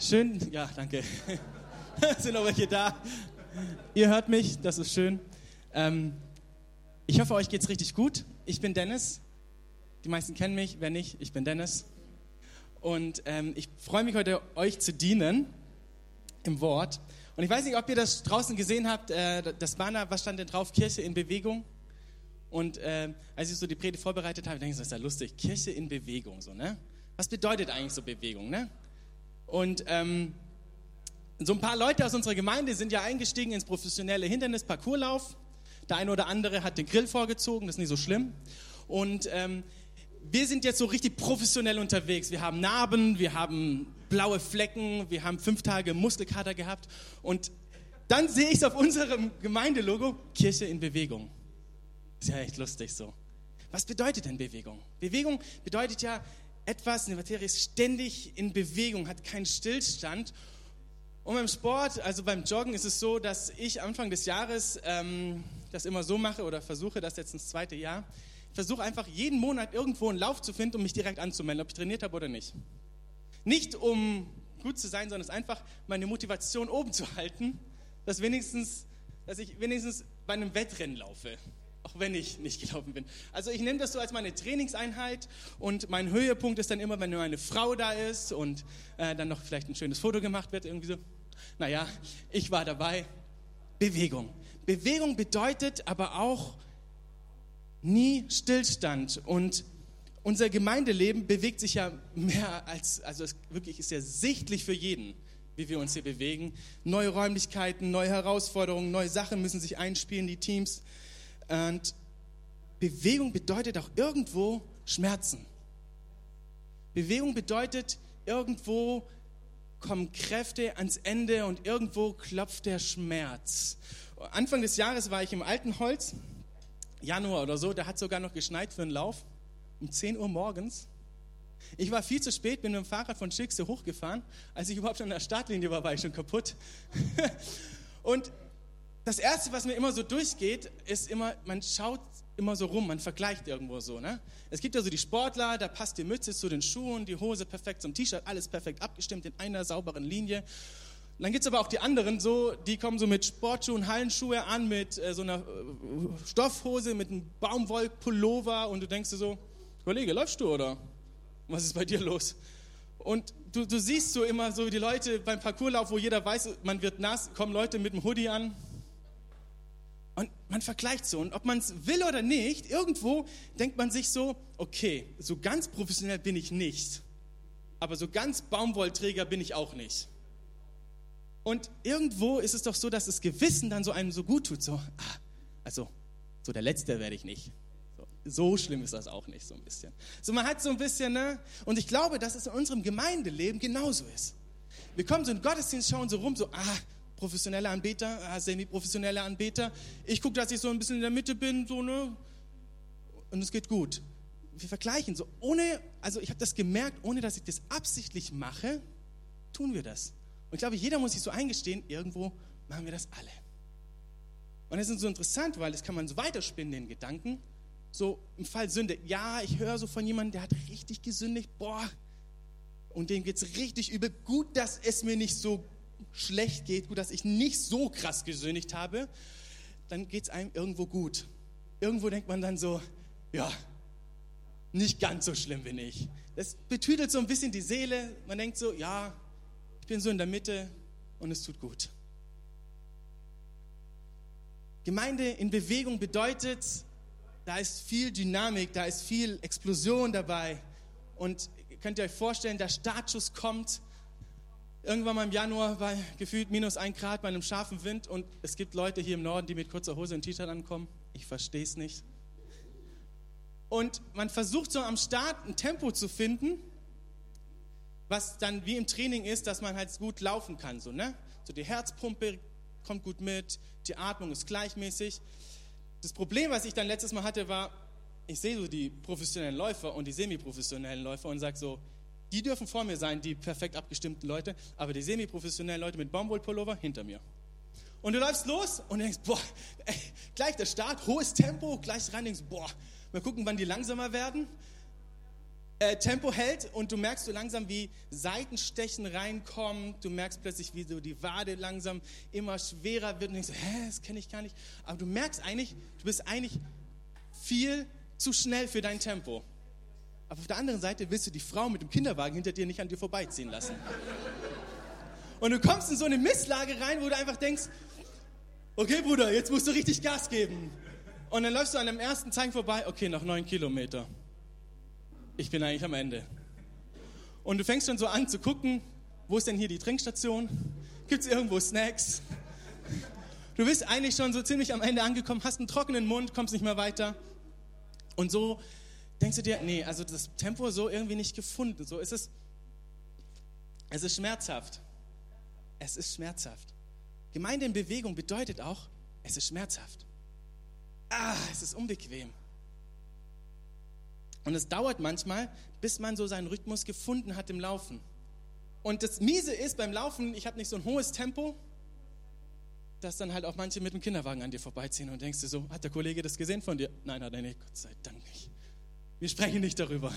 Schön, ja, danke. Sind noch welche da? Ihr hört mich, das ist schön. Ähm, ich hoffe, euch geht's richtig gut. Ich bin Dennis. Die meisten kennen mich, wer nicht, ich bin Dennis. Und ähm, ich freue mich heute, euch zu dienen im Wort. Und ich weiß nicht, ob ihr das draußen gesehen habt, äh, das Banner, was stand denn drauf? Kirche in Bewegung. Und äh, als ich so die Predigt vorbereitet habe, denke ich, das ist ja lustig, Kirche in Bewegung, so, ne? Was bedeutet eigentlich so Bewegung, ne? Und ähm, so ein paar Leute aus unserer Gemeinde sind ja eingestiegen ins professionelle Hindernis-Parcourslauf. Der eine oder andere hat den Grill vorgezogen, das ist nicht so schlimm. Und ähm, wir sind jetzt so richtig professionell unterwegs. Wir haben Narben, wir haben blaue Flecken, wir haben fünf Tage Muskelkater gehabt. Und dann sehe ich es auf unserem Gemeindelogo, Kirche in Bewegung. Ist ja echt lustig so. Was bedeutet denn Bewegung? Bewegung bedeutet ja etwas, eine Materie ist ständig in Bewegung, hat keinen Stillstand. Und beim Sport, also beim Joggen, ist es so, dass ich Anfang des Jahres ähm, das immer so mache oder versuche das jetzt ins zweite Jahr. Ich versuche einfach jeden Monat irgendwo einen Lauf zu finden, um mich direkt anzumelden, ob ich trainiert habe oder nicht. Nicht um gut zu sein, sondern es einfach meine Motivation oben zu halten, dass, wenigstens, dass ich wenigstens bei einem Wettrennen laufe auch wenn ich nicht gelaufen bin. Also ich nehme das so als meine Trainingseinheit und mein Höhepunkt ist dann immer, wenn nur eine Frau da ist und äh, dann noch vielleicht ein schönes Foto gemacht wird, irgendwie so. Naja, ich war dabei. Bewegung. Bewegung bedeutet aber auch nie Stillstand und unser Gemeindeleben bewegt sich ja mehr als, also es wirklich ist ja sichtlich für jeden, wie wir uns hier bewegen. Neue Räumlichkeiten, neue Herausforderungen, neue Sachen müssen sich einspielen, die Teams. Und Bewegung bedeutet auch irgendwo Schmerzen. Bewegung bedeutet irgendwo kommen Kräfte ans Ende und irgendwo klopft der Schmerz. Anfang des Jahres war ich im Altenholz, Januar oder so, da hat sogar noch geschneit für einen Lauf, um 10 Uhr morgens. Ich war viel zu spät, bin mit dem Fahrrad von Schickse hochgefahren. Als ich überhaupt an der Startlinie war, war ich schon kaputt. und das Erste, was mir immer so durchgeht, ist immer, man schaut immer so rum, man vergleicht irgendwo so. Ne? Es gibt ja so die Sportler, da passt die Mütze zu den Schuhen, die Hose perfekt zum T-Shirt, alles perfekt abgestimmt in einer sauberen Linie. Und dann gibt es aber auch die anderen, so, die kommen so mit Sportschuhen, Hallenschuhe an, mit äh, so einer äh, Stoffhose, mit einem Baumwollpullover und du denkst dir so, Kollege, läufst du oder? Was ist bei dir los? Und du, du siehst so immer so die Leute beim Parcourslauf, wo jeder weiß, man wird nass, kommen Leute mit dem Hoodie an, und man vergleicht so. Und ob man es will oder nicht, irgendwo denkt man sich so, okay, so ganz professionell bin ich nicht. Aber so ganz Baumwollträger bin ich auch nicht. Und irgendwo ist es doch so, dass das Gewissen dann so einem so gut tut. So, ah, also, so der Letzte werde ich nicht. So, so, schlimm ist das auch nicht, so ein bisschen. So, man hat so ein bisschen, ne? Und ich glaube, dass es in unserem Gemeindeleben genauso ist. Wir kommen so in den Gottesdienst, schauen so rum, so, ah, professionelle Anbeter, äh, semi-professionelle Anbeter. Ich gucke, dass ich so ein bisschen in der Mitte bin, so, ne? Und es geht gut. Wir vergleichen so, ohne, also ich habe das gemerkt, ohne dass ich das absichtlich mache, tun wir das. Und ich glaube, jeder muss sich so eingestehen, irgendwo machen wir das alle. Und das ist so interessant, weil das kann man so weiterspinnen, den Gedanken. So im Fall Sünde, ja, ich höre so von jemandem, der hat richtig gesündigt, boah, und dem geht es richtig übel. Gut, dass es mir nicht so schlecht geht, gut, dass ich nicht so krass gesündigt habe, dann geht es einem irgendwo gut. Irgendwo denkt man dann so, ja, nicht ganz so schlimm bin ich. Das betüdelt so ein bisschen die Seele. Man denkt so, ja, ich bin so in der Mitte und es tut gut. Gemeinde in Bewegung bedeutet, da ist viel Dynamik, da ist viel Explosion dabei. Und könnt ihr euch vorstellen, der Startschuss kommt irgendwann mal im Januar bei gefühlt minus ein Grad bei einem scharfen Wind und es gibt Leute hier im Norden, die mit kurzer Hose und T-Shirt ankommen. Ich verstehe es nicht. Und man versucht so am Start ein Tempo zu finden, was dann wie im Training ist, dass man halt gut laufen kann. So, ne? so die Herzpumpe kommt gut mit, die Atmung ist gleichmäßig. Das Problem, was ich dann letztes Mal hatte, war, ich sehe so die professionellen Läufer und die semi-professionellen Läufer und sage so, die dürfen vor mir sein, die perfekt abgestimmten Leute, aber die semi-professionellen Leute mit Baumwollpullover hinter mir. Und du läufst los und denkst, boah, ey, gleich der Start, hohes Tempo, gleich rein, denkst, boah, mal gucken, wann die langsamer werden. äh, Tempo hält und du merkst so langsam, wie Seitenstechen reinkommen. Du merkst plötzlich, wie so die Wade langsam immer schwerer wird und denkst, hä, das kenne ich gar nicht. Aber du merkst eigentlich, du bist eigentlich viel zu schnell für dein Tempo. Aber auf der anderen Seite willst du die Frau mit dem Kinderwagen hinter dir nicht an dir vorbeiziehen lassen. Und du kommst in so eine Misslage rein, wo du einfach denkst, okay Bruder, jetzt musst du richtig Gas geben. Und dann läufst du an dem ersten Zeichen vorbei, okay, noch neun Kilometer. Ich bin eigentlich am Ende. Und du fängst schon so an zu gucken, wo ist denn hier die Trinkstation? Gibt es irgendwo Snacks? Du bist eigentlich schon so ziemlich am Ende angekommen, hast einen trockenen Mund, kommst nicht mehr weiter. Und so denkst du dir, nee, also das Tempo so irgendwie nicht gefunden. So ist es. Es ist schmerzhaft. Es ist schmerzhaft. Gemeinde in Bewegung bedeutet auch, es ist schmerzhaft. Ah, es ist unbequem. Und es dauert manchmal, bis man so seinen Rhythmus gefunden hat im Laufen. Und das Miese ist beim Laufen, ich habe nicht so ein hohes Tempo, dass dann halt auch manche mit dem Kinderwagen an dir vorbeiziehen und denkst du so, hat der Kollege das gesehen von dir? Nein, hat er nicht, Gott sei Dank nicht. Wir sprechen nicht darüber.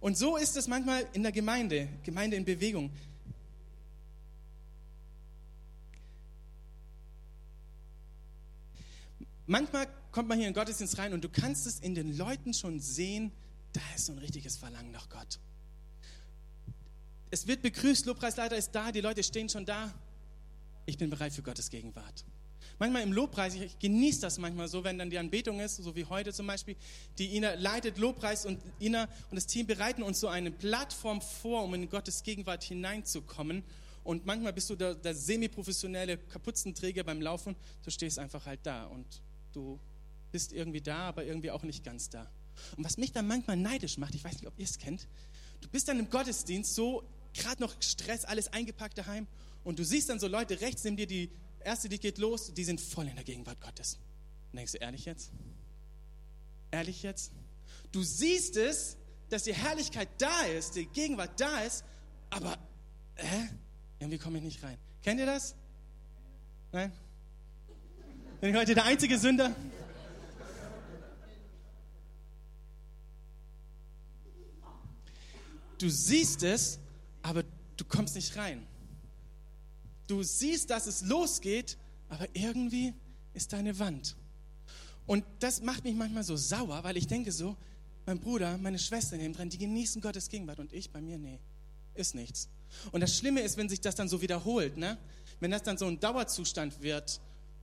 Und so ist es manchmal in der Gemeinde, Gemeinde in Bewegung. Manchmal kommt man hier in Gottesdienst rein und du kannst es in den Leuten schon sehen, da ist so ein richtiges Verlangen nach Gott. Es wird begrüßt, Lobpreisleiter ist da, die Leute stehen schon da. Ich bin bereit für Gottes Gegenwart. Manchmal im Lobpreis, ich genieße das manchmal so, wenn dann die Anbetung ist, so wie heute zum Beispiel, die Ina leitet Lobpreis und Ina und das Team bereiten uns so eine Plattform vor, um in Gottes Gegenwart hineinzukommen. Und manchmal bist du der, der semi-professionelle Kapuzenträger beim Laufen, du stehst einfach halt da und du bist irgendwie da, aber irgendwie auch nicht ganz da. Und was mich dann manchmal neidisch macht, ich weiß nicht, ob ihr es kennt, du bist dann im Gottesdienst so, gerade noch Stress, alles eingepackt daheim und du siehst dann so Leute rechts neben dir, die erste, die geht los, die sind voll in der Gegenwart Gottes. Denkst du, ehrlich jetzt? Ehrlich jetzt? Du siehst es, dass die Herrlichkeit da ist, die Gegenwart da ist, aber hä? irgendwie komme ich nicht rein. Kennt ihr das? Nein? Bin ich heute der einzige Sünder? Du siehst es, aber du kommst nicht rein. Du siehst, dass es losgeht, aber irgendwie ist deine Wand. Und das macht mich manchmal so sauer, weil ich denke so, mein Bruder, meine Schwester neben dran, die genießen Gottes Gegenwart und ich bei mir, nee, ist nichts. Und das Schlimme ist, wenn sich das dann so wiederholt, ne? wenn das dann so ein Dauerzustand wird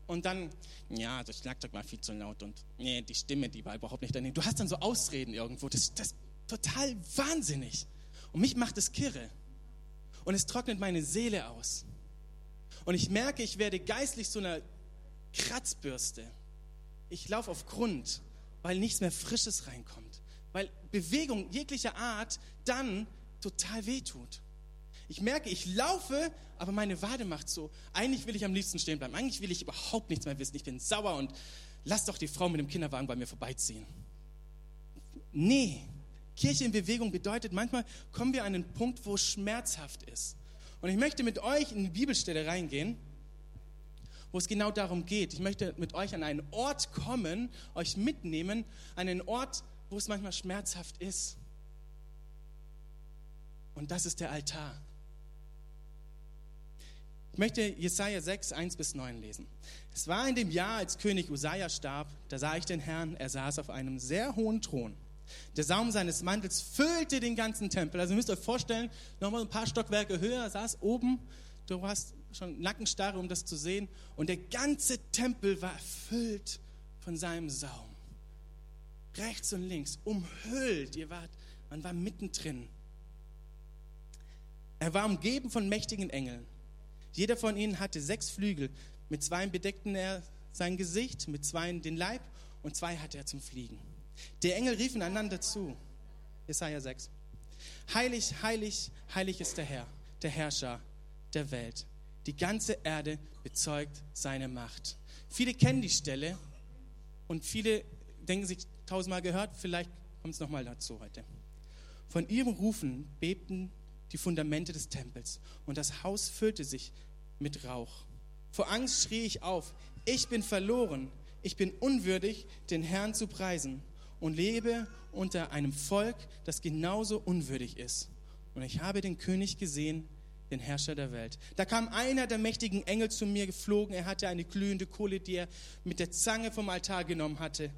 und dann, ja, das Schlagzeug war viel zu laut und nee, die Stimme, die war überhaupt nicht daneben. Du hast dann so Ausreden irgendwo, das, ist total wahnsinnig. Und mich macht es kirre. Und es trocknet meine Seele aus. Und ich merke, ich werde geistlich so einer Kratzbürste. Ich laufe auf Grund, weil nichts mehr Frisches reinkommt. Weil Bewegung jeglicher Art dann total wehtut. Ich merke, ich laufe, aber meine Wade macht so. Eigentlich will ich am liebsten stehen bleiben. Eigentlich will ich überhaupt nichts mehr wissen. Ich bin sauer und lass doch die Frau mit dem Kinderwagen bei mir vorbeiziehen. Nee, Kirche in Bewegung bedeutet, manchmal kommen wir an einen Punkt, wo es schmerzhaft ist. Und ich möchte mit euch in die Bibelstelle reingehen, wo es genau darum geht. Ich möchte mit euch an einen Ort kommen, euch mitnehmen, an einen Ort, wo es manchmal schmerzhaft ist. Und das ist der Altar. Ich möchte Jesaja 6, 1 bis 9 lesen. Es war in dem Jahr, als König Usaja starb, da sah ich den Herrn, er saß auf einem sehr hohen Thron. Der Saum seines Mantels füllte den ganzen Tempel. Also ihr müsst euch vorstellen, nochmal ein paar Stockwerke höher, saß oben, du hast schon Nackenstarre, um das zu sehen. Und der ganze Tempel war erfüllt von seinem Saum. Rechts und links, umhüllt. Ihr wart, man war mittendrin. Er war umgeben von mächtigen Engeln. Jeder von ihnen hatte sechs Flügel. Mit zwei bedeckten er sein Gesicht, mit zwei den Leib und zwei hatte er zum Fliegen. Die Engel riefen einander zu. Jesaja 6. Heilig, heilig, heilig ist der Herr, der Herrscher der Welt. Die ganze Erde bezeugt seine Macht. Viele kennen die Stelle und viele denken sich tausendmal gehört, vielleicht kommt es nochmal dazu heute. Von ihrem Rufen bebten die Fundamente des Tempels und das Haus füllte sich mit Rauch. Vor Angst schrie ich auf, ich bin verloren, ich bin unwürdig, den Herrn zu preisen und lebe unter einem Volk, das genauso unwürdig ist. Und ich habe den König gesehen, den Herrscher der Welt. Da kam einer der mächtigen Engel zu mir geflogen. Er hatte eine glühende Kohle, die er mit der Zange vom Altar genommen hatte.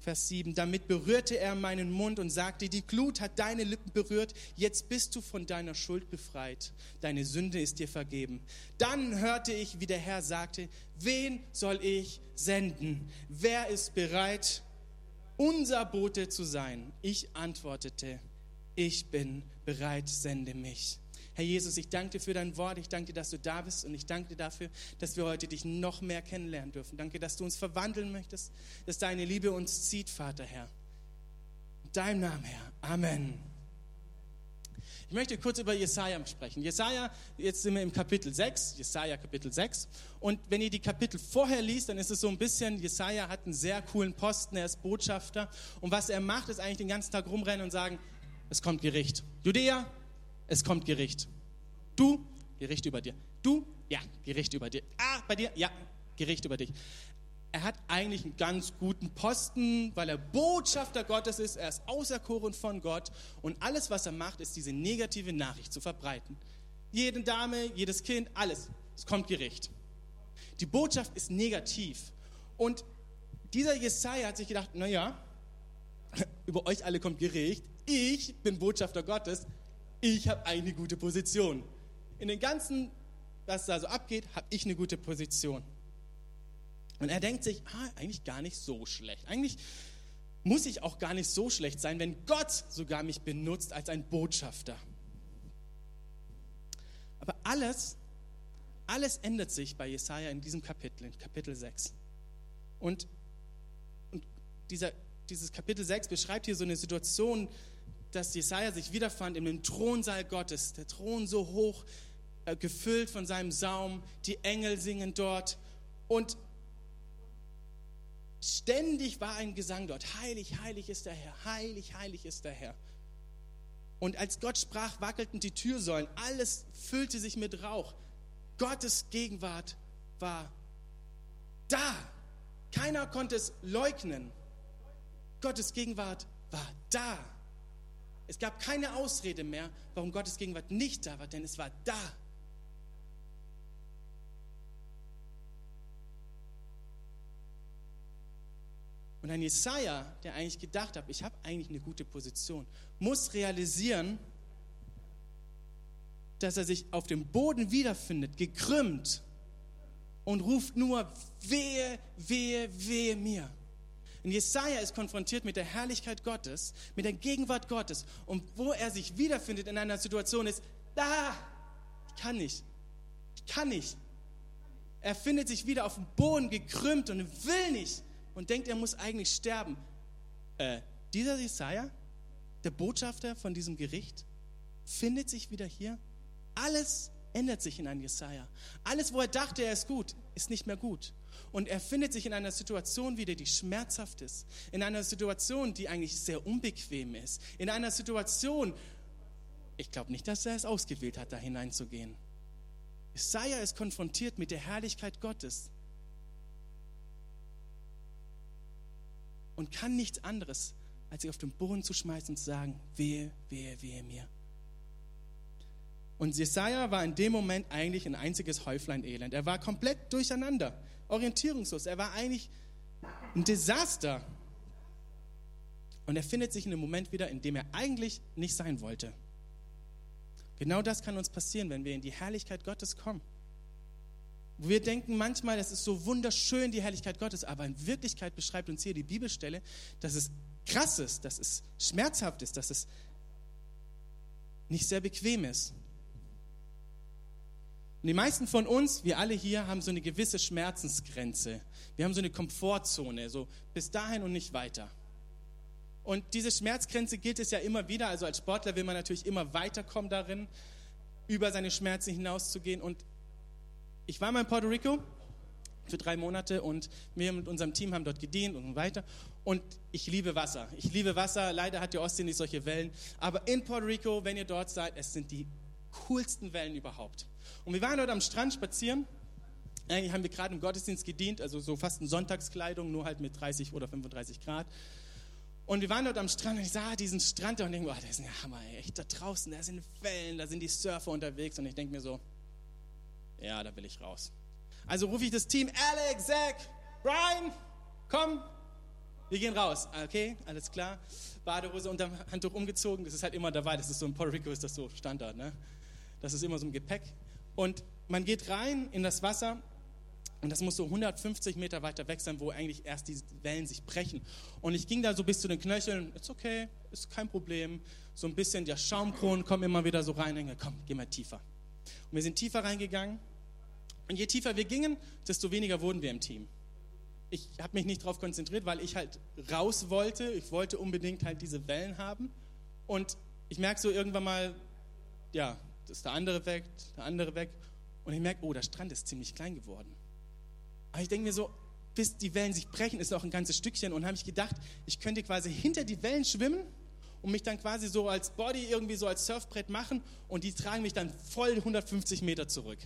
Vers 7. Damit berührte er meinen Mund und sagte, die Glut hat deine Lippen berührt, jetzt bist du von deiner Schuld befreit. Deine Sünde ist dir vergeben. Dann hörte ich, wie der Herr sagte, wen soll ich senden? Wer ist bereit, unser Bote zu sein? Ich antwortete, ich bin bereit, sende mich. Herr Jesus, ich danke dir für dein Wort. Ich danke dir, dass du da bist und ich danke dir dafür, dass wir heute dich noch mehr kennenlernen dürfen. Danke, dass du uns verwandeln möchtest, dass deine Liebe uns zieht, Vater, Herr. In deinem Namen, Herr. Amen. Ich möchte kurz über Jesaja sprechen. Jesaja, jetzt sind wir im Kapitel 6, Jesaja Kapitel 6. Und wenn ihr die Kapitel vorher liest, dann ist es so ein bisschen, Jesaja hat einen sehr coolen Posten, er ist Botschafter. Und was er macht, ist eigentlich den ganzen Tag rumrennen und sagen, es kommt Gericht. Judäa, es kommt Gericht. Du, Gericht über dir. Du, ja, Gericht über dir. Ah, bei dir, ja, Gericht über dich. Er hat eigentlich einen ganz guten Posten, weil er Botschafter Gottes ist. Er ist auserkoren von Gott. Und alles, was er macht, ist diese negative Nachricht zu verbreiten. Jede Dame, jedes Kind, alles. Es kommt Gericht. Die Botschaft ist negativ. Und dieser Jesaja hat sich gedacht: Naja, über euch alle kommt Gericht. Ich bin Botschafter Gottes ich habe eine gute Position. In den ganzen, was da so abgeht, habe ich eine gute Position. Und er denkt sich, ah, eigentlich gar nicht so schlecht. Eigentlich muss ich auch gar nicht so schlecht sein, wenn Gott sogar mich benutzt als ein Botschafter. Aber alles, alles ändert sich bei Jesaja in diesem Kapitel, in Kapitel 6. Und, und dieser, dieses Kapitel 6 beschreibt hier so eine Situation, dass Jesaja sich wiederfand in dem Thronsaal Gottes. Der Thron so hoch, äh, gefüllt von seinem Saum. Die Engel singen dort. Und ständig war ein Gesang dort. Heilig, heilig ist der Herr. Heilig, heilig ist der Herr. Und als Gott sprach, wackelten die Türsäulen. Alles füllte sich mit Rauch. Gottes Gegenwart war da. Keiner konnte es leugnen. Gottes Gegenwart war da. Es gab keine Ausrede mehr, warum Gottes Gegenwart nicht da war, denn es war da. Und ein Jesaja, der eigentlich gedacht hat, ich habe eigentlich eine gute Position, muss realisieren, dass er sich auf dem Boden wiederfindet, gekrümmt und ruft nur, wehe, wehe, wehe mir. Und Jesaja ist konfrontiert mit der Herrlichkeit Gottes, mit der Gegenwart Gottes. Und wo er sich wiederfindet in einer Situation ist, da, ich kann nicht, ich kann nicht. Er findet sich wieder auf dem Boden gekrümmt und will nicht und denkt, er muss eigentlich sterben. Äh, dieser Jesaja, der Botschafter von diesem Gericht, findet sich wieder hier. Alles ändert sich in einem Jesaja. Alles, wo er dachte, er ist gut, ist nicht mehr gut. Und er findet sich in einer Situation wieder, die schmerzhaft ist. In einer Situation, die eigentlich sehr unbequem ist. In einer Situation, ich glaube nicht, dass er es ausgewählt hat, da hineinzugehen. Jesaja ist konfrontiert mit der Herrlichkeit Gottes und kann nichts anderes, als sich auf den Boden zu schmeißen und zu sagen, wehe, wehe, wehe mir. Und Jesaja war in dem Moment eigentlich ein einziges Häuflein Elend. Er war komplett durcheinander orientierungslos. Er war eigentlich ein Desaster. Und er findet sich in einem Moment wieder, in dem er eigentlich nicht sein wollte. Genau das kann uns passieren, wenn wir in die Herrlichkeit Gottes kommen. Wir denken manchmal, es ist so wunderschön, die Herrlichkeit Gottes, aber in Wirklichkeit beschreibt uns hier die Bibelstelle, dass es krass ist, dass es schmerzhaft ist, dass es nicht sehr bequem ist. Und die meisten von uns, wir alle hier, haben so eine gewisse Schmerzensgrenze. Wir haben so eine Komfortzone, so bis dahin und nicht weiter. Und diese Schmerzgrenze gilt es ja immer wieder. Also als Sportler will man natürlich immer weiterkommen darin, über seine Schmerzen hinauszugehen. Und ich war mal in Puerto Rico für drei Monate und wir mit unserem Team haben dort gedient und weiter. Und ich liebe Wasser. Ich liebe Wasser. Leider hat die Ostsee nicht solche Wellen. Aber in Puerto Rico, wenn ihr dort seid, es sind die coolsten Wellen überhaupt. Und wir waren dort am Strand spazieren. Eigentlich haben wir gerade im Gottesdienst gedient, also so fast in Sonntagskleidung, nur halt mit 30 oder 35 Grad. Und wir waren dort am Strand und ich sah diesen Strand und denke, oh, der ist ein Hammer, echt da draußen, da sind Wellen, da sind die Surfer unterwegs und ich denke mir so, ja, da will ich raus. Also rufe ich das Team, Alex, Zach, Brian, komm, wir gehen raus. Okay, alles klar. Badehose unterm Handtuch umgezogen, das ist halt immer dabei, das ist so in Puerto Rico ist das so Standard, ne? Das ist immer so ein Gepäck. Und man geht rein in das Wasser und das muss so 150 Meter weiter weg sein, wo eigentlich erst die Wellen sich brechen. Und ich ging da so bis zu den Knöcheln. Ist okay, ist kein Problem. So ein bisschen der Schaumkronen kommen immer wieder so rein. Denke, komm, geh mal tiefer. Und wir sind tiefer reingegangen. Und je tiefer wir gingen, desto weniger wurden wir im Team. Ich habe mich nicht darauf konzentriert, weil ich halt raus wollte. Ich wollte unbedingt halt diese Wellen haben. Und ich merke so irgendwann mal, ja, das ist der andere weg, der andere weg. Und ich merke, oh, der Strand ist ziemlich klein geworden. Aber ich denke mir so, bis die Wellen sich brechen, ist noch ein ganzes Stückchen. Und habe ich gedacht, ich könnte quasi hinter die Wellen schwimmen und mich dann quasi so als Body irgendwie so als Surfbrett machen und die tragen mich dann voll 150 Meter zurück.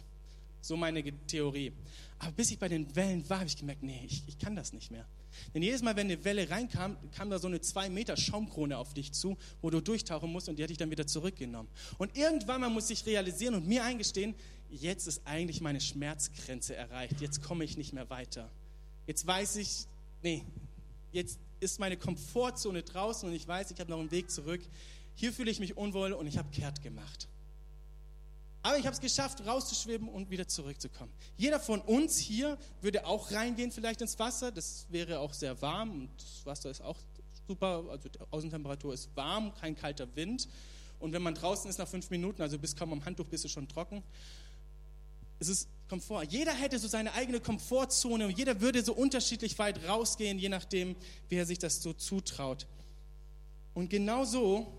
So meine Theorie. Aber bis ich bei den Wellen war, habe ich gemerkt, nee, ich, ich kann das nicht mehr. Denn jedes Mal, wenn eine Welle reinkam, kam da so eine zwei Meter Schaumkrone auf dich zu, wo du durchtauchen musst und die hatte ich dann wieder zurückgenommen. Und irgendwann mal muss ich realisieren und mir eingestehen, jetzt ist eigentlich meine Schmerzgrenze erreicht. Jetzt komme ich nicht mehr weiter. Jetzt weiß ich, nee, jetzt ist meine Komfortzone draußen und ich weiß, ich habe noch einen Weg zurück. Hier fühle ich mich unwohl und ich habe kehrt gemacht. Aber ich habe es geschafft, rauszuschweben und wieder zurückzukommen. Jeder von uns hier würde auch reingehen vielleicht ins Wasser. Das wäre auch sehr warm und das Wasser ist auch super. Also die Außentemperatur ist warm, kein kalter Wind. Und wenn man draußen ist nach fünf Minuten, also bis kaum am Handtuch, bist du schon trocken. Es ist Komfort. Jeder hätte so seine eigene Komfortzone und jeder würde so unterschiedlich weit rausgehen, je nachdem, wie er sich das so zutraut. Und genau so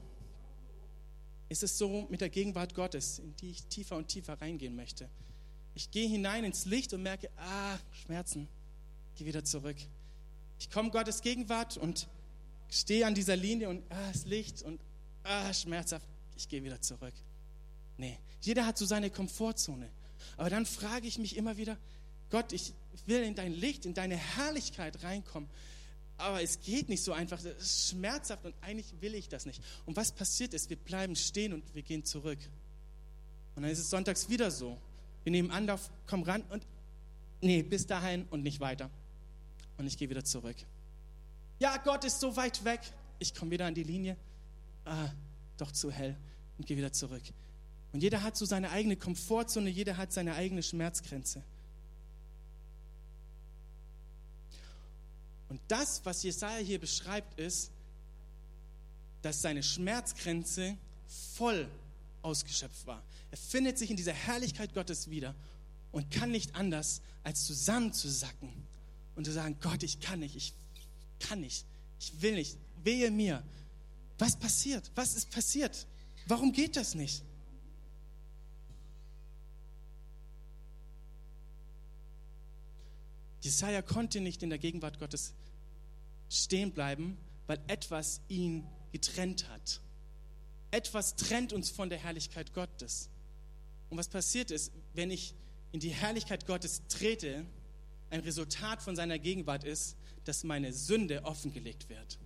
ist es so mit der Gegenwart Gottes, in die ich tiefer und tiefer reingehen möchte. Ich gehe hinein ins Licht und merke, ah, Schmerzen, gehe wieder zurück. Ich komme Gottes Gegenwart und stehe an dieser Linie und ah, das Licht und ah, schmerzhaft, ich gehe wieder zurück. Nee, jeder hat so seine Komfortzone. Aber dann frage ich mich immer wieder, Gott, ich will in dein Licht, in deine Herrlichkeit reinkommen aber es geht nicht so einfach, es ist schmerzhaft und eigentlich will ich das nicht. Und was passiert ist, wir bleiben stehen und wir gehen zurück. Und dann ist es sonntags wieder so. Wir nehmen Anlauf, kommen ran und nee, bis dahin und nicht weiter. Und ich gehe wieder zurück. Ja, Gott ist so weit weg. Ich komme wieder an die Linie. Ah, doch zu hell und gehe wieder zurück. Und jeder hat so seine eigene Komfortzone, jeder hat seine eigene Schmerzgrenze. Und das, was Jesaja hier beschreibt, ist, dass seine Schmerzgrenze voll ausgeschöpft war. Er findet sich in dieser Herrlichkeit Gottes wieder und kann nicht anders, als zusammenzusacken und zu sagen, Gott, ich kann nicht, ich kann nicht, ich will nicht, wehe mir. Was passiert? Was ist passiert? Warum geht das nicht? Jesaja konnte nicht in der Gegenwart Gottes stehen bleiben, weil etwas ihn getrennt hat. Etwas trennt uns von der Herrlichkeit Gottes. Und was passiert ist, wenn ich in die Herrlichkeit Gottes trete, ein Resultat von seiner Gegenwart ist, dass meine Sünde offengelegt wird.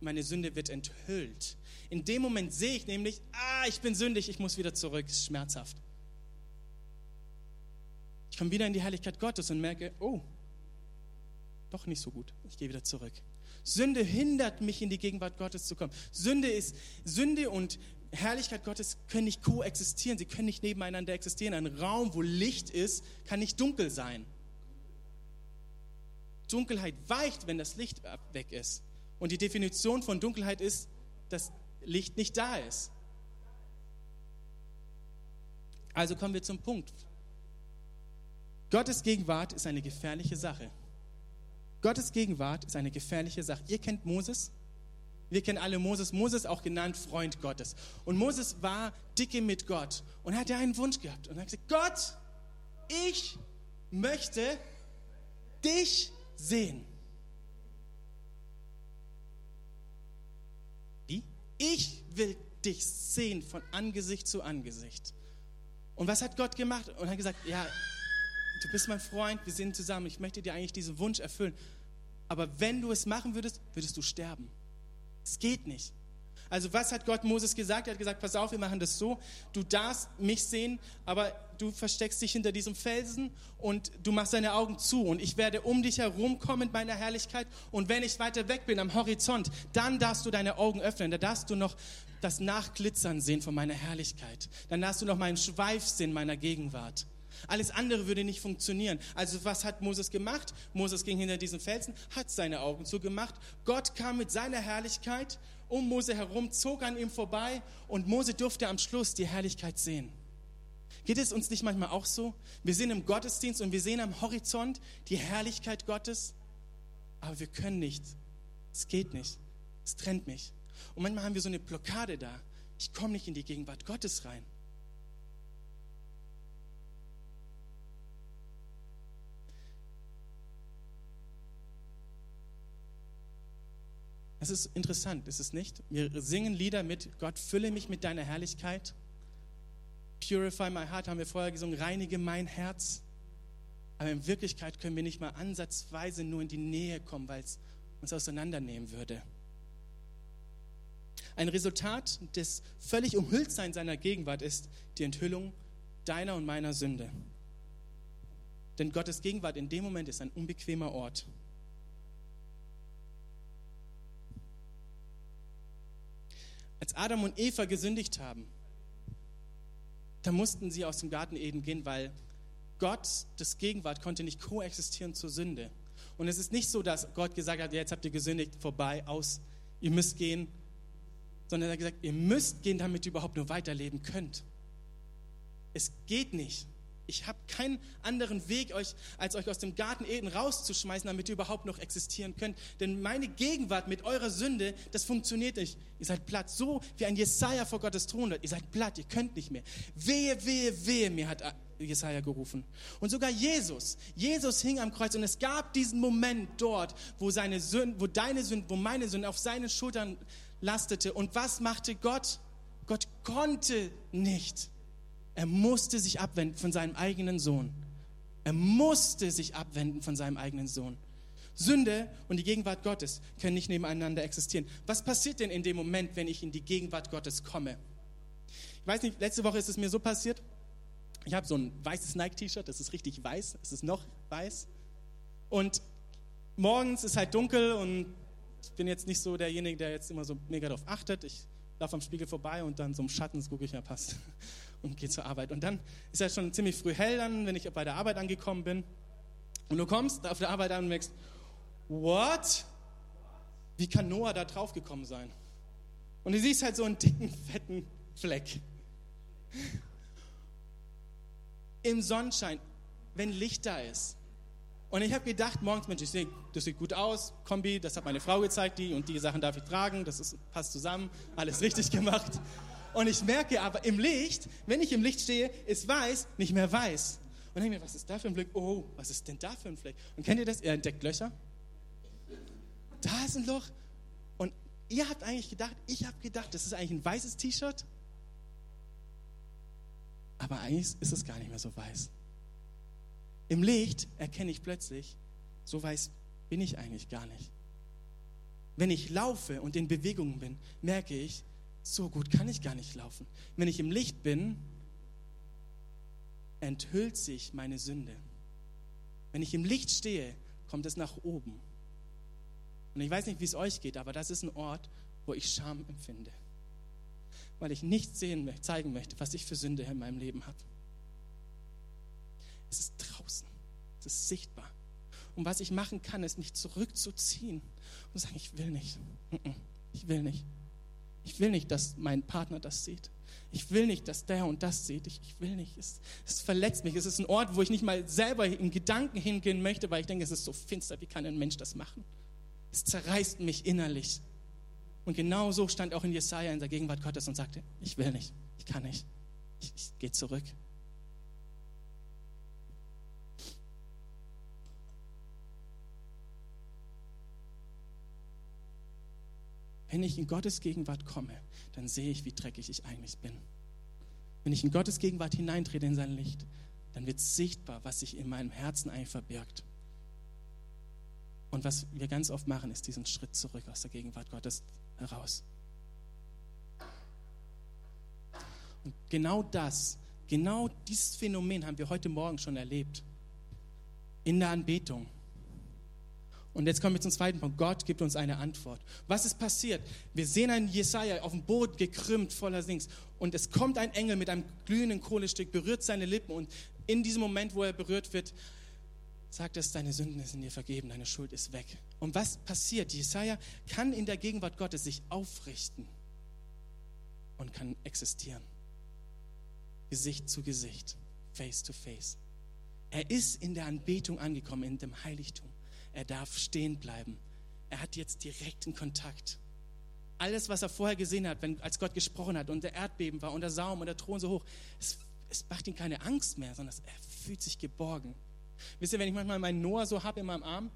Meine Sünde wird enthüllt. In dem Moment sehe ich nämlich, ah, ich bin sündig, ich muss wieder zurück, ist schmerzhaft. Ich komme wieder in die Herrlichkeit Gottes und merke, oh, doch nicht so gut. Ich gehe wieder zurück. Sünde hindert mich, in die Gegenwart Gottes zu kommen. Sünde ist, Sünde und Herrlichkeit Gottes können nicht koexistieren. Sie können nicht nebeneinander existieren. Ein Raum, wo Licht ist, kann nicht dunkel sein. Dunkelheit weicht, wenn das Licht weg ist. Und die Definition von Dunkelheit ist, dass Licht nicht da ist. Also kommen wir zum Punkt. Gottes Gegenwart ist eine gefährliche Sache. Gottes Gegenwart ist eine gefährliche Sache. Ihr kennt Moses? Wir kennen alle Moses. Moses auch genannt Freund Gottes. Und Moses war dicke mit Gott und hatte einen Wunsch gehabt. Und er hat gesagt, Gott, ich möchte dich sehen. Wie? Ich will dich sehen von Angesicht zu Angesicht. Und was hat Gott gemacht? Und er hat gesagt, ja, du bist mein Freund, wir sind zusammen, ich möchte dir eigentlich diesen Wunsch erfüllen. Aber wenn du es machen würdest, würdest du sterben. Es geht nicht. Also was hat Gott Moses gesagt? Er hat gesagt, pass auf, wir machen das so, du darfst mich sehen, aber du versteckst dich hinter diesem Felsen und du machst deine Augen zu und ich werde um dich herum kommen mit meiner Herrlichkeit und wenn ich weiter weg bin am Horizont, dann darfst du deine Augen öffnen, da darfst du noch das Nachglitzern sehen von meiner Herrlichkeit, dann darfst du noch meinen Schweif sehen meiner Gegenwart. Alles andere würde nicht funktionieren. Also was hat Moses gemacht? Moses ging hinter diesen Felsen, hat seine Augen zugemacht. Gott kam mit seiner Herrlichkeit um Mose herum, zog an ihm vorbei und Mose durfte am Schluss die Herrlichkeit sehen. Geht es uns nicht manchmal auch so? Wir sind im Gottesdienst und wir sehen am Horizont die Herrlichkeit Gottes, aber wir können nicht. Es geht nicht. Es trennt mich. Und manchmal haben wir so eine Blockade da. Ich komme nicht in die Gegenwart Gottes rein. Es ist interessant, ist es nicht? Wir singen Lieder mit Gott, fülle mich mit deiner Herrlichkeit. Purify my heart haben wir vorher gesungen, reinige mein Herz. Aber in Wirklichkeit können wir nicht mal ansatzweise nur in die Nähe kommen, weil es uns auseinandernehmen würde. Ein Resultat des völlig Umhülltseins seiner Gegenwart ist die Enthüllung deiner und meiner Sünde. Denn Gottes Gegenwart in dem Moment ist ein unbequemer Ort. Als Adam und Eva gesündigt haben, da mussten sie aus dem Garten Eden gehen, weil Gott, das Gegenwart, konnte nicht koexistieren zur Sünde. Und es ist nicht so, dass Gott gesagt hat, jetzt habt ihr gesündigt, vorbei, aus, ihr müsst gehen, sondern er hat gesagt, ihr müsst gehen, damit ihr überhaupt nur weiterleben könnt. Es geht nicht. Ich habe keinen anderen Weg, euch, als euch aus dem Garten Eden rauszuschmeißen, damit ihr überhaupt noch existieren könnt. Denn meine Gegenwart mit eurer Sünde, das funktioniert nicht. Ihr seid platt, so wie ein Jesaja vor Gottes Thron. Ihr seid platt, ihr könnt nicht mehr. Wehe, wehe, wehe, mir hat Jesaja gerufen. Und sogar Jesus, Jesus hing am Kreuz und es gab diesen Moment dort, wo seine Sünde, wo deine Sünde, wo meine Sünde auf seinen Schultern lastete. Und was machte Gott? Gott konnte nicht er musste sich abwenden von seinem eigenen Sohn. Er musste sich abwenden von seinem eigenen Sohn. Sünde und die Gegenwart Gottes können nicht nebeneinander existieren. Was passiert denn in dem Moment, wenn ich in die Gegenwart Gottes komme? Ich weiß nicht, letzte Woche ist es mir so passiert. Ich habe so ein weißes Nike-T-Shirt, das ist richtig weiß, es ist noch weiß. Und morgens ist halt dunkel und ich bin jetzt nicht so derjenige, der jetzt immer so mega darauf achtet. Ich laufe am Spiegel vorbei und dann so im Schatten gucke ich, ja passt und gehe zur Arbeit. Und dann ist ja schon ziemlich früh hell dann, wenn ich bei der Arbeit angekommen bin. Und du kommst auf der Arbeit an und merkst, what? Wie kann Noah da drauf gekommen sein? Und du siehst halt so einen dicken, fetten Fleck. Im Sonnenschein, wenn Licht da ist. Und ich habe gedacht, morgens, Mensch, seh, das sieht gut aus, Kombi, das hat meine Frau gezeigt, die und die Sachen darf ich tragen, das ist, passt zusammen, alles richtig gemacht. Und ich merke aber im Licht, wenn ich im Licht stehe, ist weiß nicht mehr weiß. Und denke mir, was ist da für ein Fleck? Oh, was ist denn da für ein Fleck? Und kennt ihr das? Er entdeckt Löcher. Da ist ein Loch. Und ihr habt eigentlich gedacht, ich habe gedacht, das ist eigentlich ein weißes T-Shirt. Aber eigentlich ist es gar nicht mehr so weiß. Im Licht erkenne ich plötzlich, so weiß bin ich eigentlich gar nicht. Wenn ich laufe und in Bewegungen bin, merke ich, so gut kann ich gar nicht laufen. Wenn ich im Licht bin, enthüllt sich meine Sünde. Wenn ich im Licht stehe, kommt es nach oben. Und ich weiß nicht, wie es euch geht, aber das ist ein Ort, wo ich Scham empfinde. Weil ich nicht sehen, zeigen möchte, was ich für Sünde in meinem Leben habe. Es ist draußen. Es ist sichtbar. Und was ich machen kann, ist mich zurückzuziehen und sagen, ich will nicht. Ich will nicht. Ich will nicht, dass mein Partner das sieht. Ich will nicht, dass der und das sieht. Ich, ich will nicht. Es, es, verletzt mich. Es ist ein Ort, wo ich nicht mal selber in Gedanken hingehen möchte, weil ich denke, es ist so finster. Wie kann ein Mensch das machen? Es zerreißt mich innerlich. Und genau so stand auch in Jesaja in der Gegenwart Gottes und sagte: Ich will nicht. Ich kann nicht. Ich, ich gehe zurück. Wenn ich in Gottes Gegenwart komme, dann sehe ich, wie dreckig ich eigentlich bin. Wenn ich in Gottes Gegenwart hineintrete in sein Licht, dann wird sichtbar, was sich in meinem Herzen eigentlich verbirgt. Und was wir ganz oft machen, ist diesen Schritt zurück aus der Gegenwart Gottes. heraus. Und genau das, genau dieses Phänomen haben wir heute Morgen schon erlebt. In der Anbetung. Und jetzt kommen wir zum zweiten Punkt. Gott gibt uns eine Antwort. Was ist passiert? Wir sehen einen Jesaja auf dem Boden gekrümmt, voller Sings. Und es kommt ein Engel mit einem glühenden Kohlestück, berührt seine Lippen. Und in diesem Moment, wo er berührt wird, sagt es, deine Sünden sind dir vergeben, deine Schuld ist weg. Und was passiert? Jesaja kann in der Gegenwart Gottes sich aufrichten und kann existieren. Gesicht zu Gesicht, face to face. Er ist in der Anbetung angekommen, in dem Heiligtum. Er darf stehen bleiben. Er hat jetzt direkten Kontakt. Alles, was er vorher gesehen hat, wenn, als Gott gesprochen hat und der Erdbeben war und der Saum und der Thron so hoch, es, es macht ihm keine Angst mehr, sondern er fühlt sich geborgen. Wisst ihr, wenn ich manchmal meinen Noah so habe in meinem Arm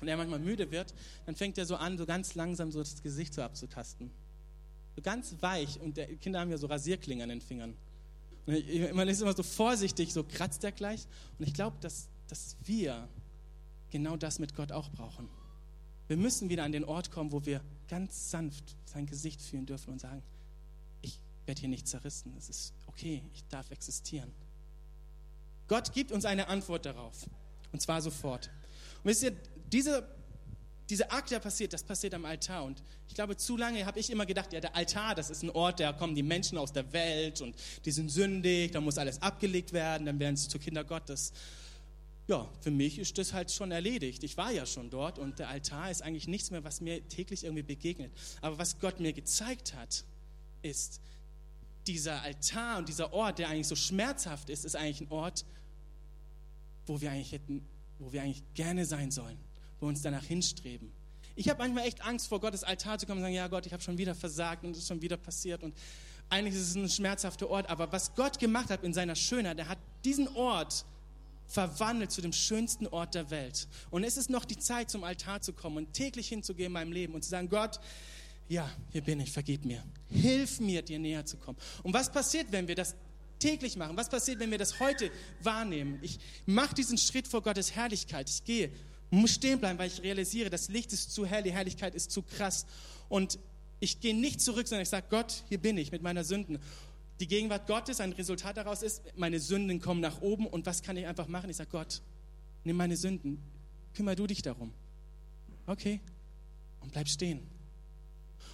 und er manchmal müde wird, dann fängt er so an, so ganz langsam so das Gesicht so abzutasten. So ganz weich und die Kinder haben ja so Rasierklingen an den Fingern. Und man ist immer so vorsichtig, so kratzt er gleich. Und ich glaube, dass, dass wir genau das mit Gott auch brauchen. Wir müssen wieder an den Ort kommen, wo wir ganz sanft sein Gesicht fühlen dürfen und sagen, ich werde hier nicht zerrissen, es ist okay, ich darf existieren. Gott gibt uns eine Antwort darauf. Und zwar sofort. Und wisst ihr, diese, diese Akt, der passiert, das passiert am Altar. Und ich glaube, zu lange habe ich immer gedacht, ja, der Altar, das ist ein Ort, da kommen die Menschen aus der Welt und die sind sündig, da muss alles abgelegt werden, dann werden sie zu Kinder Gottes. Ja, für mich ist das halt schon erledigt. Ich war ja schon dort und der Altar ist eigentlich nichts mehr, was mir täglich irgendwie begegnet. Aber was Gott mir gezeigt hat, ist, dieser Altar und dieser Ort, der eigentlich so schmerzhaft ist, ist eigentlich ein Ort, wo wir eigentlich hätten, wo wir eigentlich gerne sein sollen, wo wir uns danach hinstreben. Ich habe manchmal echt Angst, vor Gottes Altar zu kommen und sagen, ja Gott, ich habe schon wieder versagt und es ist schon wieder passiert und eigentlich ist es ein schmerzhafter Ort, aber was Gott gemacht hat in seiner Schönheit, er hat diesen Ort verwandelt zu dem schönsten Ort der Welt. Und es ist noch die Zeit, zum Altar zu kommen und täglich hinzugehen in meinem Leben und zu sagen, Gott, ja, hier bin ich, vergib mir. Hilf mir, dir näher zu kommen. Und was passiert, wenn wir das täglich machen? Was passiert, wenn wir das heute wahrnehmen? Ich mache diesen Schritt vor Gottes Herrlichkeit. Ich gehe, muss stehen bleiben, weil ich realisiere, das Licht ist zu hell, die Herrlichkeit ist zu krass. Und ich gehe nicht zurück, sondern ich sage, Gott, hier bin ich mit meiner Sünden. Die Gegenwart Gottes, ein Resultat daraus ist, meine Sünden kommen nach oben. Und was kann ich einfach machen? Ich sage, Gott, nimm meine Sünden, kümmere du dich darum. Okay, und bleib stehen.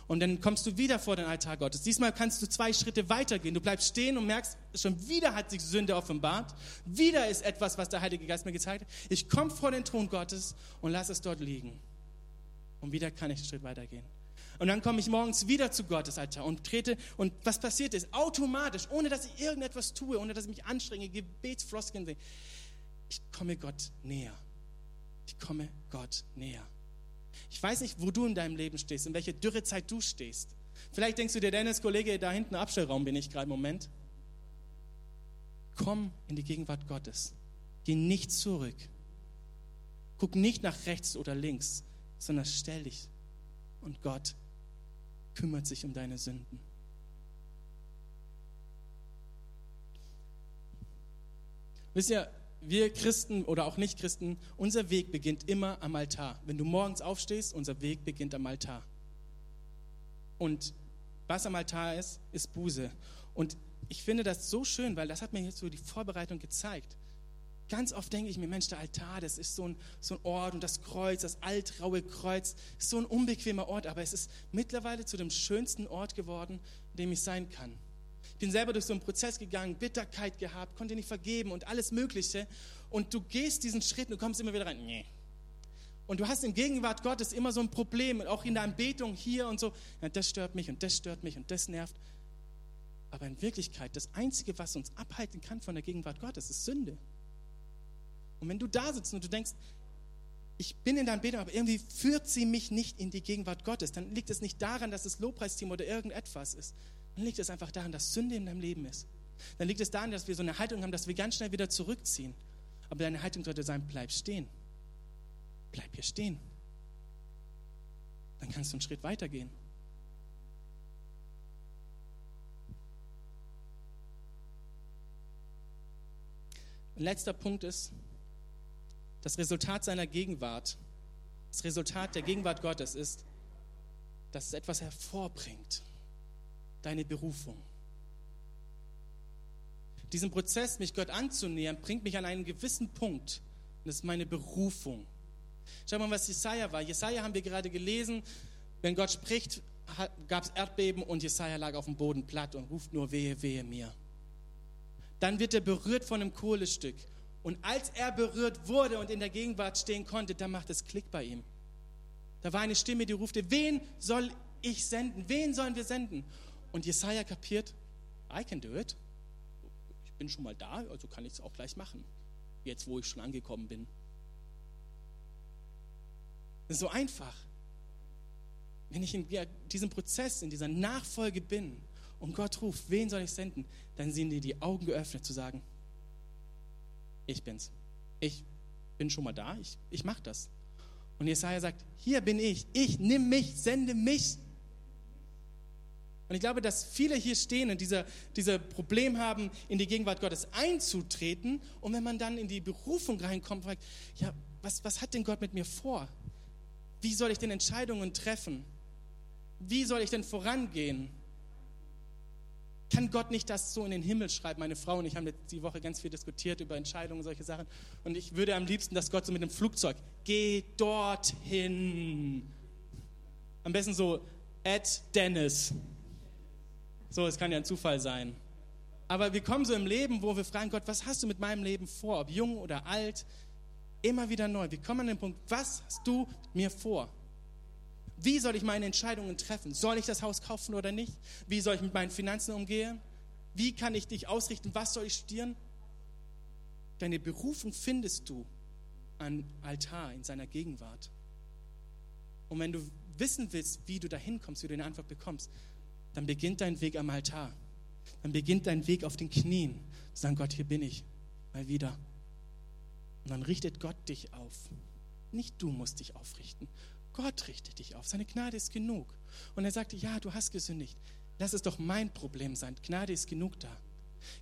Und dann kommst du wieder vor den Altar Gottes. Diesmal kannst du zwei Schritte weitergehen. Du bleibst stehen und merkst, schon wieder hat sich Sünde offenbart. Wieder ist etwas, was der Heilige Geist mir gezeigt hat. Ich komme vor den Thron Gottes und lasse es dort liegen. Und wieder kann ich einen Schritt weitergehen. Und dann komme ich morgens wieder zu Gottes Altar und trete. Und was passiert ist, automatisch, ohne dass ich irgendetwas tue, ohne dass ich mich anstrenge, Gebetsfloskeln sehe, ich komme Gott näher. Ich komme Gott näher. Ich weiß nicht, wo du in deinem Leben stehst, in welcher Dürrezeit du stehst. Vielleicht denkst du dir, Dennis, Kollege, da hinten im Abstellraum bin ich gerade im Moment. Komm in die Gegenwart Gottes. Geh nicht zurück. Guck nicht nach rechts oder links, sondern stell dich. Und Gott kümmert sich um deine Sünden. Wisst ihr, wir Christen oder auch Nicht-Christen, unser Weg beginnt immer am Altar. Wenn du morgens aufstehst, unser Weg beginnt am Altar. Und was am Altar ist, ist Buße. Und ich finde das so schön, weil das hat mir jetzt so die Vorbereitung gezeigt. Ganz oft denke ich mir, Mensch, der Altar, das ist so ein, so ein Ort und das Kreuz, das altraue Kreuz, ist so ein unbequemer Ort, aber es ist mittlerweile zu dem schönsten Ort geworden, in dem ich sein kann bin selber durch so einen Prozess gegangen, Bitterkeit gehabt, konnte nicht vergeben und alles Mögliche. Und du gehst diesen Schritt und du kommst immer wieder rein. Nee. Und du hast in Gegenwart Gottes immer so ein Problem, auch in der Anbetung hier und so. Ja, das stört mich und das stört mich und das nervt. Aber in Wirklichkeit, das Einzige, was uns abhalten kann von der Gegenwart Gottes, ist Sünde. Und wenn du da sitzt und du denkst, ich bin in der Anbetung, aber irgendwie führt sie mich nicht in die Gegenwart Gottes, dann liegt es nicht daran, dass es Lobpreisteam oder irgendetwas ist, dann liegt es einfach daran, dass Sünde in deinem Leben ist. Dann liegt es daran, dass wir so eine Haltung haben, dass wir ganz schnell wieder zurückziehen. Aber deine Haltung sollte sein, bleib stehen. Bleib hier stehen. Dann kannst du einen Schritt weitergehen. Ein letzter Punkt ist, das Resultat seiner Gegenwart, das Resultat der Gegenwart Gottes ist, dass es etwas hervorbringt. Deine Berufung. Diesen Prozess, mich Gott anzunähern, bringt mich an einen gewissen Punkt. Und das ist meine Berufung. Schau mal, was Jesaja war. Jesaja haben wir gerade gelesen. Wenn Gott spricht, gab es Erdbeben und Jesaja lag auf dem Boden platt und ruft nur wehe, wehe mir. Dann wird er berührt von einem Kohlestück. Und als er berührt wurde und in der Gegenwart stehen konnte, da macht es Klick bei ihm. Da war eine Stimme, die rufte, wen soll ich senden? Wen sollen wir senden? Und Jesaja kapiert, I can do it. Ich bin schon mal da, also kann ich es auch gleich machen. Jetzt, wo ich schon angekommen bin. So einfach. Wenn ich in diesem Prozess, in dieser Nachfolge bin und Gott ruft, wen soll ich senden, dann sind dir die Augen geöffnet zu sagen, ich bin's. Ich bin schon mal da, ich, ich mache das. Und Jesaja sagt, hier bin ich, ich, nimm mich, sende mich. Und ich glaube, dass viele hier stehen und dieser, dieser Problem haben, in die Gegenwart Gottes einzutreten. Und wenn man dann in die Berufung reinkommt, fragt, ja, was, was hat denn Gott mit mir vor? Wie soll ich denn Entscheidungen treffen? Wie soll ich denn vorangehen? Kann Gott nicht das so in den Himmel schreiben? Meine Frau und ich haben die Woche ganz viel diskutiert über Entscheidungen, und solche Sachen. Und ich würde am liebsten, dass Gott so mit dem Flugzeug, geh dorthin. Am besten so, at Dennis. So, es kann ja ein Zufall sein. Aber wir kommen so im Leben, wo wir fragen, Gott, was hast du mit meinem Leben vor? Ob jung oder alt, immer wieder neu. Wir kommen an den Punkt, was hast du mit mir vor? Wie soll ich meine Entscheidungen treffen? Soll ich das Haus kaufen oder nicht? Wie soll ich mit meinen Finanzen umgehen? Wie kann ich dich ausrichten? Was soll ich studieren? Deine Berufung findest du an Altar in seiner Gegenwart. Und wenn du wissen willst, wie du dahin kommst, wie du eine Antwort bekommst, dann beginnt dein Weg am Altar. Dann beginnt dein Weg auf den Knien. Zu sagen, Gott, hier bin ich. Mal wieder. Und dann richtet Gott dich auf. Nicht du musst dich aufrichten. Gott richtet dich auf. Seine Gnade ist genug. Und er sagte, ja, du hast gesündigt. Lass es doch mein Problem sein. Gnade ist genug da.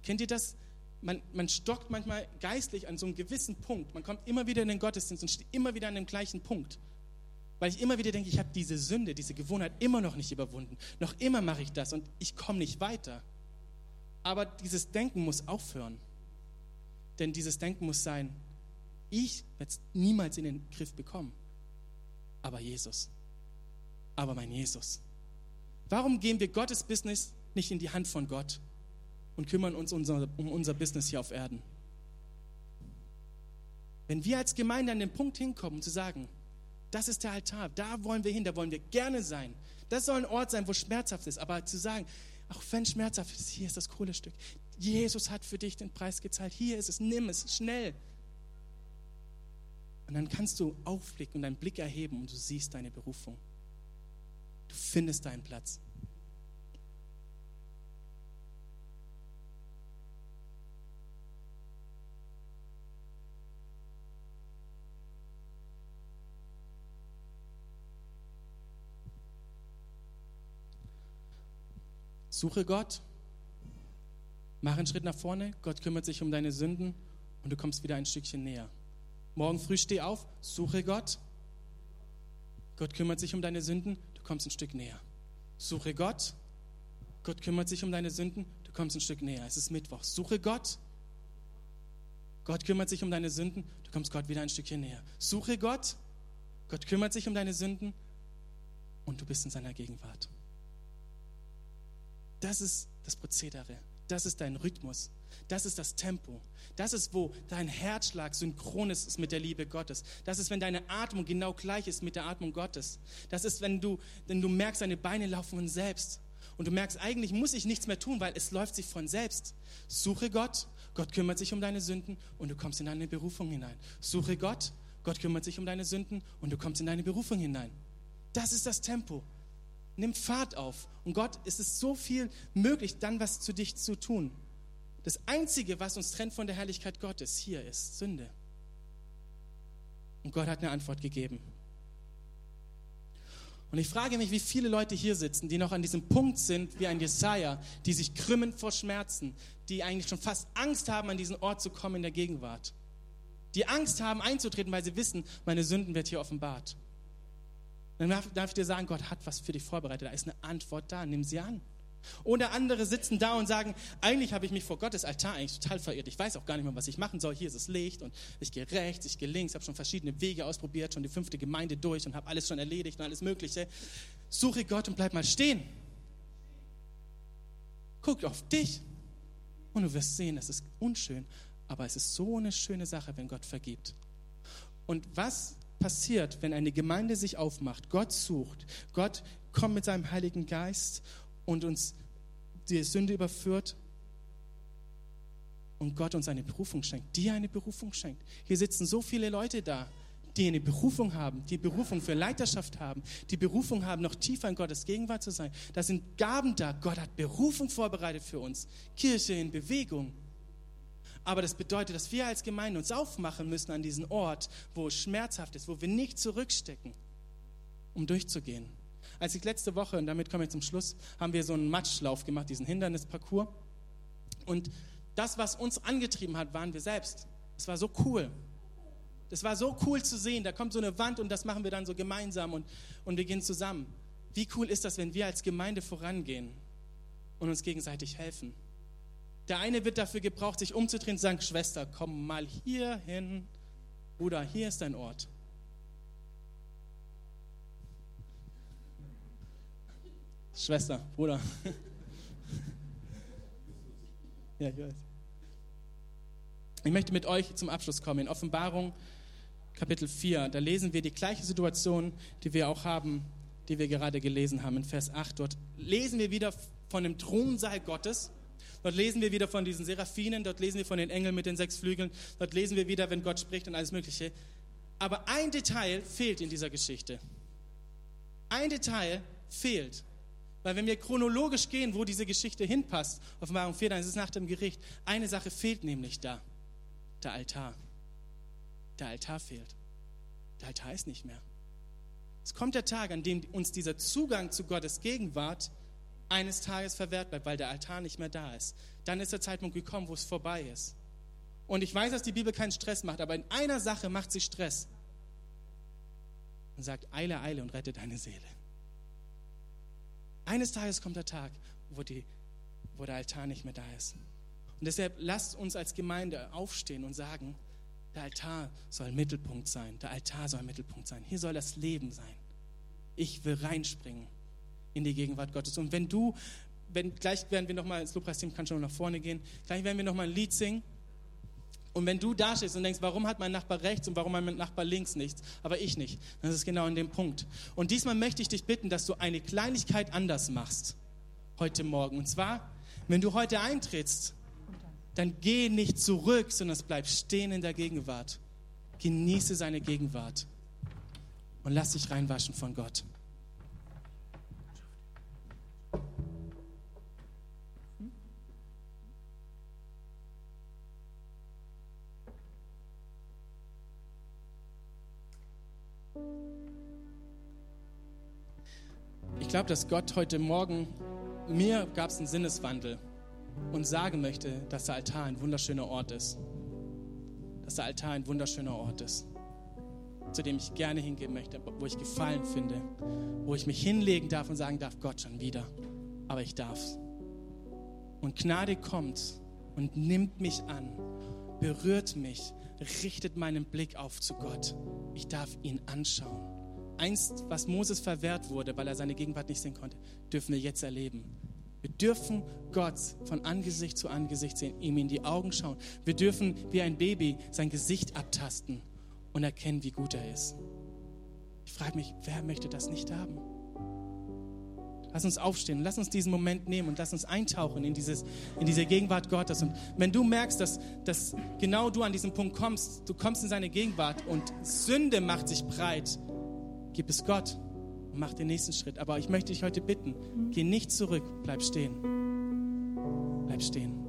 Kennt ihr das? Man, man stockt manchmal geistlich an so einem gewissen Punkt. Man kommt immer wieder in den Gottesdienst und steht immer wieder an dem gleichen Punkt. Weil ich immer wieder denke, ich habe diese Sünde, diese Gewohnheit immer noch nicht überwunden. Noch immer mache ich das und ich komme nicht weiter. Aber dieses Denken muss aufhören. Denn dieses Denken muss sein, ich werde es niemals in den Griff bekommen aber Jesus. Aber mein Jesus. Warum gehen wir Gottes Business nicht in die Hand von Gott und kümmern uns unser, um unser Business hier auf Erden? Wenn wir als Gemeinde an den Punkt hinkommen, zu sagen, das ist der Altar, da wollen wir hin, da wollen wir gerne sein. Das soll ein Ort sein, wo schmerzhaft ist, aber zu sagen, auch wenn schmerzhaft ist, hier ist das Kohlestück. Jesus hat für dich den Preis gezahlt. Hier ist es, nimm es, schnell. Und dann kannst du aufblicken und deinen Blick erheben und du siehst deine Berufung. Du findest deinen Platz. Suche Gott, mach einen Schritt nach vorne, Gott kümmert sich um deine Sünden und du kommst wieder ein Stückchen näher. Morgen früh steh auf, suche Gott. Gott kümmert sich um deine Sünden, du kommst ein Stück näher. Suche Gott. Gott kümmert sich um deine Sünden, du kommst ein Stück näher. Es ist Mittwoch. Suche Gott. Gott kümmert sich um deine Sünden, du kommst Gott wieder ein Stückchen näher. Suche Gott. Gott kümmert sich um deine Sünden und du bist in seiner Gegenwart. Das ist das Prozedere. Das ist dein Rhythmus. Das ist das Tempo. Das ist, wo dein Herzschlag synchron ist mit der Liebe Gottes. Das ist, wenn deine Atmung genau gleich ist mit der Atmung Gottes. Das ist, wenn du, wenn du merkst, deine Beine laufen von selbst. Und du merkst, eigentlich muss ich nichts mehr tun, weil es läuft sich von selbst. Suche Gott, Gott kümmert sich um deine Sünden und du kommst in deine Berufung hinein. Suche Gott, Gott kümmert sich um deine Sünden und du kommst in deine Berufung hinein. Das ist das Tempo. Nimm Fahrt auf. Und Gott, es ist so viel möglich, dann was zu dich zu tun. Das Einzige, was uns trennt von der Herrlichkeit Gottes, hier ist Sünde. Und Gott hat eine Antwort gegeben. Und ich frage mich, wie viele Leute hier sitzen, die noch an diesem Punkt sind, wie ein Jesaja, die sich krümmen vor Schmerzen, die eigentlich schon fast Angst haben, an diesen Ort zu kommen in der Gegenwart. Die Angst haben, einzutreten, weil sie wissen, meine Sünden wird hier offenbart. Dann darf, darf ich dir sagen, Gott hat was für dich vorbereitet. Da ist eine Antwort da. Nimm sie an. Oder andere sitzen da und sagen, eigentlich habe ich mich vor Gottes Altar eigentlich total verirrt. Ich weiß auch gar nicht mehr, was ich machen soll. Hier ist das Licht und ich gehe rechts, ich gehe links, habe schon verschiedene Wege ausprobiert, schon die fünfte Gemeinde durch und habe alles schon erledigt und alles Mögliche. Suche Gott und bleib mal stehen. Guck auf dich und du wirst sehen, es ist unschön, aber es ist so eine schöne Sache, wenn Gott vergibt. Und was passiert, wenn eine Gemeinde sich aufmacht, Gott sucht, Gott kommt mit seinem Heiligen Geist und uns die Sünde überführt und Gott uns eine Berufung schenkt, dir eine Berufung schenkt. Hier sitzen so viele Leute da, die eine Berufung haben, die Berufung für Leiterschaft haben, die Berufung haben, noch tiefer in Gottes Gegenwart zu sein. Da sind Gaben da. Gott hat Berufung vorbereitet für uns. Kirche in Bewegung. Aber das bedeutet, dass wir als Gemeinde uns aufmachen müssen an diesen Ort, wo es schmerzhaft ist, wo wir nicht zurückstecken, um durchzugehen. Als ich letzte Woche, und damit komme ich zum Schluss, haben wir so einen Matschlauf gemacht, diesen Hindernisparcours. Und das, was uns angetrieben hat, waren wir selbst. Es war so cool. Das war so cool zu sehen. Da kommt so eine Wand und das machen wir dann so gemeinsam und, und wir gehen zusammen. Wie cool ist das, wenn wir als Gemeinde vorangehen und uns gegenseitig helfen? Der eine wird dafür gebraucht, sich umzudrehen und zu sagen, Schwester, komm mal hier hin. Bruder, hier ist dein Ort. Schwester, Bruder. ja, ich weiß. Ich möchte mit euch zum Abschluss kommen. In Offenbarung Kapitel 4, da lesen wir die gleiche Situation, die wir auch haben, die wir gerade gelesen haben in Vers 8. Dort lesen wir wieder von dem Thronsaal Gottes. Dort lesen wir wieder von diesen Seraphinen, dort lesen wir von den Engeln mit den sechs Flügeln, dort lesen wir wieder, wenn Gott spricht und alles Mögliche. Aber ein Detail fehlt in dieser Geschichte. Ein Detail fehlt. Weil wenn wir chronologisch gehen, wo diese Geschichte hinpasst, Offenbarung 4, dann ist es nach dem Gericht. Eine Sache fehlt nämlich da, der Altar. Der Altar fehlt. Der Altar ist nicht mehr. Es kommt der Tag, an dem uns dieser Zugang zu Gottes Gegenwart eines Tages verwehrt bleibt, weil der Altar nicht mehr da ist. Dann ist der Zeitpunkt gekommen, wo es vorbei ist. Und ich weiß, dass die Bibel keinen Stress macht, aber in einer Sache macht sie Stress. Und sagt, eile, eile und rette deine Seele. Eines Tages kommt der Tag, wo, die, wo der Altar nicht mehr da ist. Und deshalb lasst uns als Gemeinde aufstehen und sagen, der Altar soll Mittelpunkt sein. Der Altar soll Mittelpunkt sein. Hier soll das Leben sein. Ich will reinspringen in die Gegenwart Gottes. Und wenn du, wenn, gleich werden wir nochmal, das Lobpreisteam kann schon nach vorne gehen, gleich werden wir nochmal ein Lied singen. Und wenn du da stehst und denkst, warum hat mein Nachbar rechts und warum hat mein Nachbar links nichts, aber ich nicht, dann ist es genau in dem Punkt. Und diesmal möchte ich dich bitten, dass du eine Kleinigkeit anders machst heute Morgen. Und zwar, wenn du heute eintrittst, dann geh nicht zurück, sondern bleib stehen in der Gegenwart. Genieße seine Gegenwart und lass dich reinwaschen von Gott. Glaube, dass Gott heute Morgen, mir gab es einen Sinneswandel und sagen möchte, dass der Altar ein wunderschöner Ort ist. Dass der Altar ein wunderschöner Ort ist, zu dem ich gerne hingehen möchte, wo ich Gefallen finde, wo ich mich hinlegen darf und sagen darf, Gott schon wieder, aber ich darf's. Und Gnade kommt und nimmt mich an, berührt mich, richtet meinen Blick auf zu Gott. Ich darf ihn anschauen. Einst, was Moses verwehrt wurde, weil er seine Gegenwart nicht sehen konnte, dürfen wir jetzt erleben. Wir dürfen Gott von Angesicht zu Angesicht sehen, ihm in die Augen schauen. Wir dürfen wie ein Baby sein Gesicht abtasten und erkennen, wie gut er ist. Ich frage mich, wer möchte das nicht haben? Lass uns aufstehen, lass uns diesen Moment nehmen und lass uns eintauchen in, dieses, in diese Gegenwart Gottes. Und wenn du merkst, dass, dass genau du an diesem Punkt kommst, du kommst in seine Gegenwart und Sünde macht sich breit, gib es Gott mach den nächsten Schritt. Aber ich möchte dich heute bitten, geh nicht zurück, bleib stehen. Bleib stehen.